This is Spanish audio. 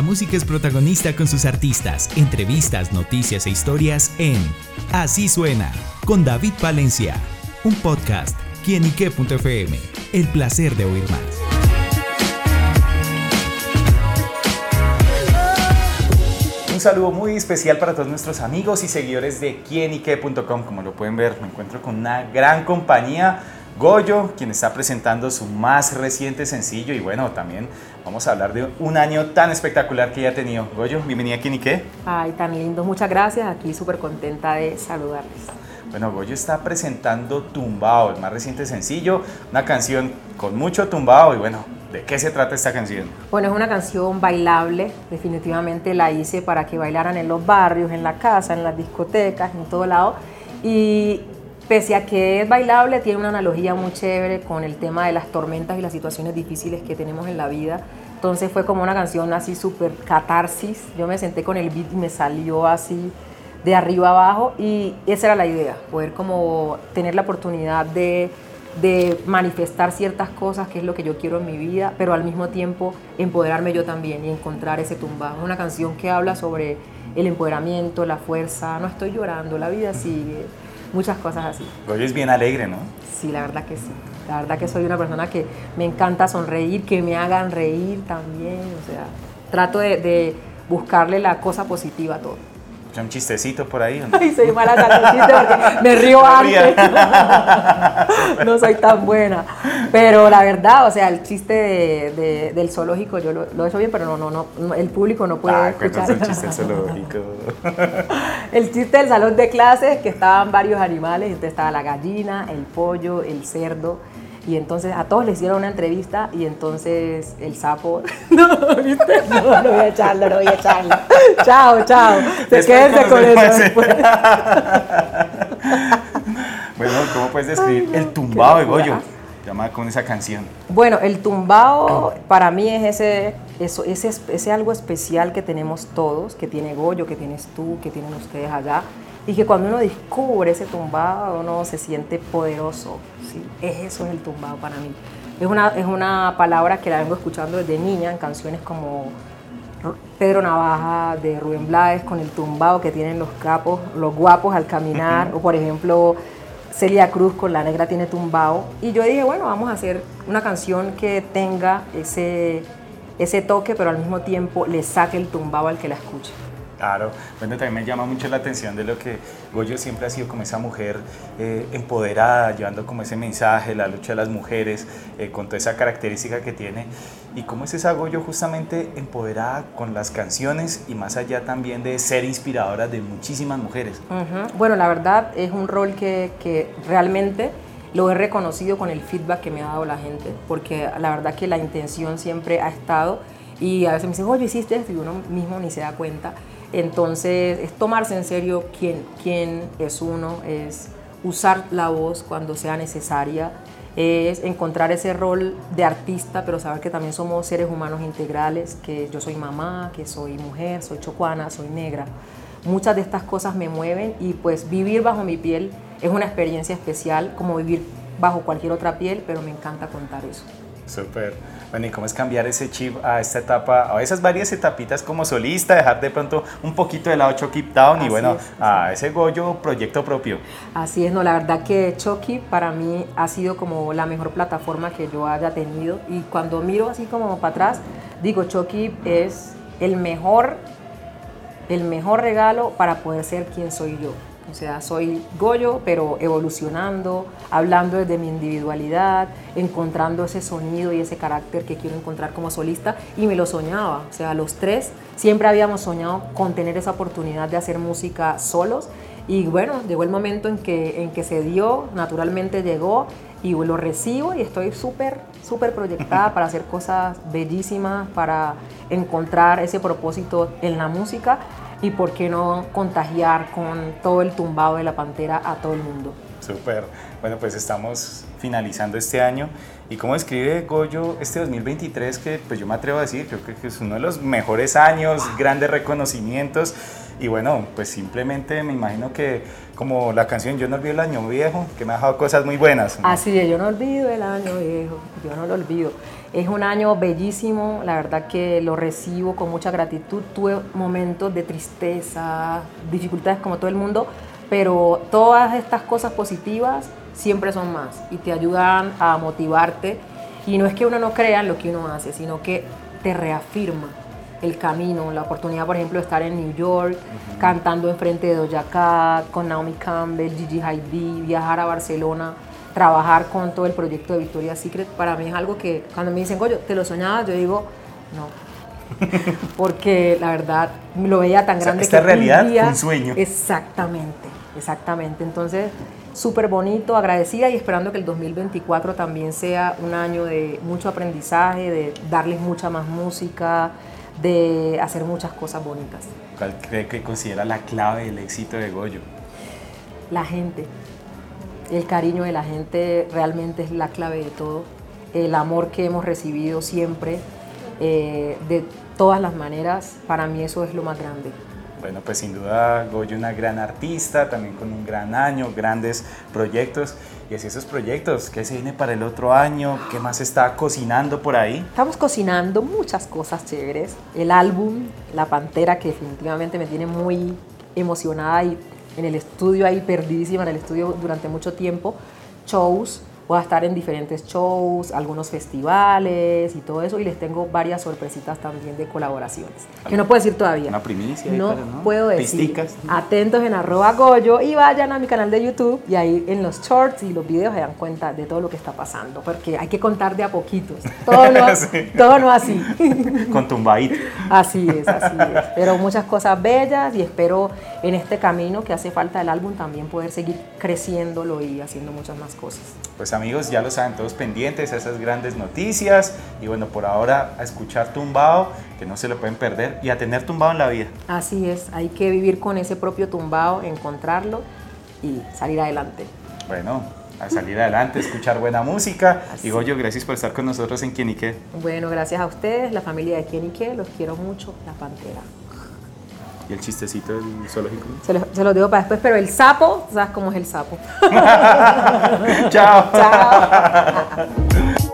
La música es protagonista con sus artistas, entrevistas, noticias e historias en Así Suena, con David Valencia, un podcast, quienique.fm, el placer de oír más. Un saludo muy especial para todos nuestros amigos y seguidores de quienique.com. Como lo pueden ver, me encuentro con una gran compañía Goyo, quien está presentando su más reciente sencillo y bueno, también vamos a hablar de un año tan espectacular que ya ha tenido. Goyo, bienvenida aquí, qué. Ay, tan lindo, muchas gracias, aquí súper contenta de saludarles. Bueno, Goyo está presentando Tumbao, el más reciente sencillo, una canción con mucho tumbao y bueno, ¿de qué se trata esta canción? Bueno, es una canción bailable, definitivamente la hice para que bailaran en los barrios, en la casa, en las discotecas, en todo lado. Y pese a que es bailable, tiene una analogía muy chévere con el tema de las tormentas y las situaciones difíciles que tenemos en la vida. Entonces fue como una canción así súper catarsis. Yo me senté con el beat y me salió así de arriba abajo y esa era la idea, poder como tener la oportunidad de, de manifestar ciertas cosas, que es lo que yo quiero en mi vida, pero al mismo tiempo empoderarme yo también y encontrar ese tumbado. Es una canción que habla sobre el empoderamiento, la fuerza, no estoy llorando, la vida sigue muchas cosas así. Hoy es bien alegre, ¿no? Sí, la verdad que sí. La verdad que soy una persona que me encanta sonreír, que me hagan reír también. O sea, trato de, de buscarle la cosa positiva a todo un chistecito por ahí. ¿no? Ay, soy mala porque me río antes. no soy tan buena. Pero la verdad, o sea, el chiste de, del zoológico yo lo, lo, he hecho bien, pero no, no, no, el público no puede ah, escuchar. el chiste del zoológico? el chiste del salón de clases, que estaban varios animales, entonces estaba la gallina, el pollo, el cerdo y entonces a todos les hicieron una entrevista y entonces el sapo, no, ¿viste? No, no voy a echarlo, no voy a echarlo. Chao, chao. Se quédense con eso bueno, ¿cómo puedes describir el tumbado de Goyo? Llamada con esa canción. Bueno, el tumbado para mí es ese, eso, ese, ese algo especial que tenemos todos, que tiene Goyo, que tienes tú, que tienen ustedes allá y que cuando uno descubre ese tumbado, uno se siente poderoso. ¿sí? Eso es el tumbado para mí. Es una, es una palabra que la vengo escuchando desde niña en canciones como Pedro Navaja de Rubén Blades con el tumbado que tienen los capos, los guapos al caminar, o por ejemplo Celia Cruz con La Negra tiene tumbado. Y yo dije, bueno, vamos a hacer una canción que tenga ese, ese toque, pero al mismo tiempo le saque el tumbado al que la escuche. Claro, bueno, también me llama mucho la atención de lo que Goyo siempre ha sido como esa mujer eh, empoderada, llevando como ese mensaje, la lucha de las mujeres, eh, con toda esa característica que tiene. Y cómo es esa Goyo justamente empoderada con las canciones y más allá también de ser inspiradora de muchísimas mujeres. Bueno, la verdad es un rol que, que realmente lo he reconocido con el feedback que me ha dado la gente, porque la verdad que la intención siempre ha estado y a veces me dicen, oye, hiciste esto y uno mismo ni se da cuenta. Entonces, es tomarse en serio quién, quién es uno, es usar la voz cuando sea necesaria, es encontrar ese rol de artista, pero saber que también somos seres humanos integrales, que yo soy mamá, que soy mujer, soy chocuana, soy negra. Muchas de estas cosas me mueven y pues vivir bajo mi piel es una experiencia especial, como vivir bajo cualquier otra piel, pero me encanta contar eso. Súper. Bueno, ¿y cómo es cambiar ese chip a esta etapa, a esas varias etapitas como solista, dejar de pronto un poquito de lado Chucky Town y bueno, a ese Goyo proyecto propio? Así es, no, la verdad que Chucky para mí ha sido como la mejor plataforma que yo haya tenido y cuando miro así como para atrás, digo, Chucky es el mejor, el mejor regalo para poder ser quien soy yo. O sea, soy Goyo, pero evolucionando, hablando desde mi individualidad, encontrando ese sonido y ese carácter que quiero encontrar como solista. Y me lo soñaba. O sea, los tres siempre habíamos soñado con tener esa oportunidad de hacer música solos. Y bueno, llegó el momento en que, en que se dio, naturalmente llegó y lo recibo y estoy súper, súper proyectada para hacer cosas bellísimas, para encontrar ese propósito en la música y por qué no contagiar con todo el tumbado de la pantera a todo el mundo. Súper. Bueno, pues estamos finalizando este año. ¿Y cómo describe Goyo este 2023 que pues yo me atrevo a decir, creo que es uno de los mejores años, grandes reconocimientos y bueno, pues simplemente me imagino que como la canción Yo no olvido el año viejo, que me ha dejado cosas muy buenas. Así es, yo no olvido el año viejo, yo no lo olvido. Es un año bellísimo, la verdad que lo recibo con mucha gratitud. Tuve momentos de tristeza, dificultades como todo el mundo, pero todas estas cosas positivas siempre son más y te ayudan a motivarte. Y no es que uno no crea en lo que uno hace, sino que te reafirma el camino, la oportunidad, por ejemplo, de estar en New York, cantando enfrente de Doja Cat, con Naomi Campbell, Gigi Hadid, viajar a Barcelona, trabajar con todo el proyecto de Victoria's Secret, para mí es algo que cuando me dicen, Goyo, ¿te lo soñabas? Yo digo, no. Porque la verdad lo veía tan grande esta que realidad un, día, un sueño. Exactamente, exactamente. Entonces, súper bonito, agradecida y esperando que el 2024 también sea un año de mucho aprendizaje, de darles mucha más música, de hacer muchas cosas bonitas. ¿Cuál cree que considera la clave del éxito de Goyo? La gente. El cariño de la gente realmente es la clave de todo. El amor que hemos recibido siempre, eh, de todas las maneras, para mí eso es lo más grande. Bueno, pues sin duda Goyo una gran artista, también con un gran año, grandes proyectos. Y así esos proyectos, ¿qué se viene para el otro año? ¿Qué más está cocinando por ahí? Estamos cocinando muchas cosas chéveres. El álbum La Pantera, que definitivamente me tiene muy emocionada y en el estudio ahí perdidísima, en el estudio durante mucho tiempo. Shows, voy a estar en diferentes shows, algunos festivales y todo eso, y les tengo varias sorpresitas también de colaboraciones, que no puedo decir todavía. Una primicia. No, para, ¿no? puedo decir. Pisticas. Atentos en arroba Goyo y vayan a mi canal de YouTube y ahí en los shorts y los videos se dan cuenta de todo lo que está pasando, porque hay que contar de a poquitos. Todo no, Sí. todo no así. Con tumbadito. Así es, así es. Pero muchas cosas bellas y espero en este camino que hace falta el álbum también poder seguir creciéndolo y haciendo muchas más cosas. Pues amigos, ya lo saben, todos pendientes a esas grandes noticias. Y bueno, por ahora a escuchar tumbado, que no se lo pueden perder, y a tener tumbado en la vida. Así es, hay que vivir con ese propio tumbado, encontrarlo y salir adelante. Bueno, a salir adelante, escuchar buena música. Y Goyo, gracias por estar con nosotros en Quién y qué. Bueno, gracias a ustedes, la familia de Quién y Qué, los quiero mucho, la pantera. Y el chistecito del zoológico. Se los, se los digo para después, pero el sapo, ¿sabes cómo es el sapo? Chao. Chao.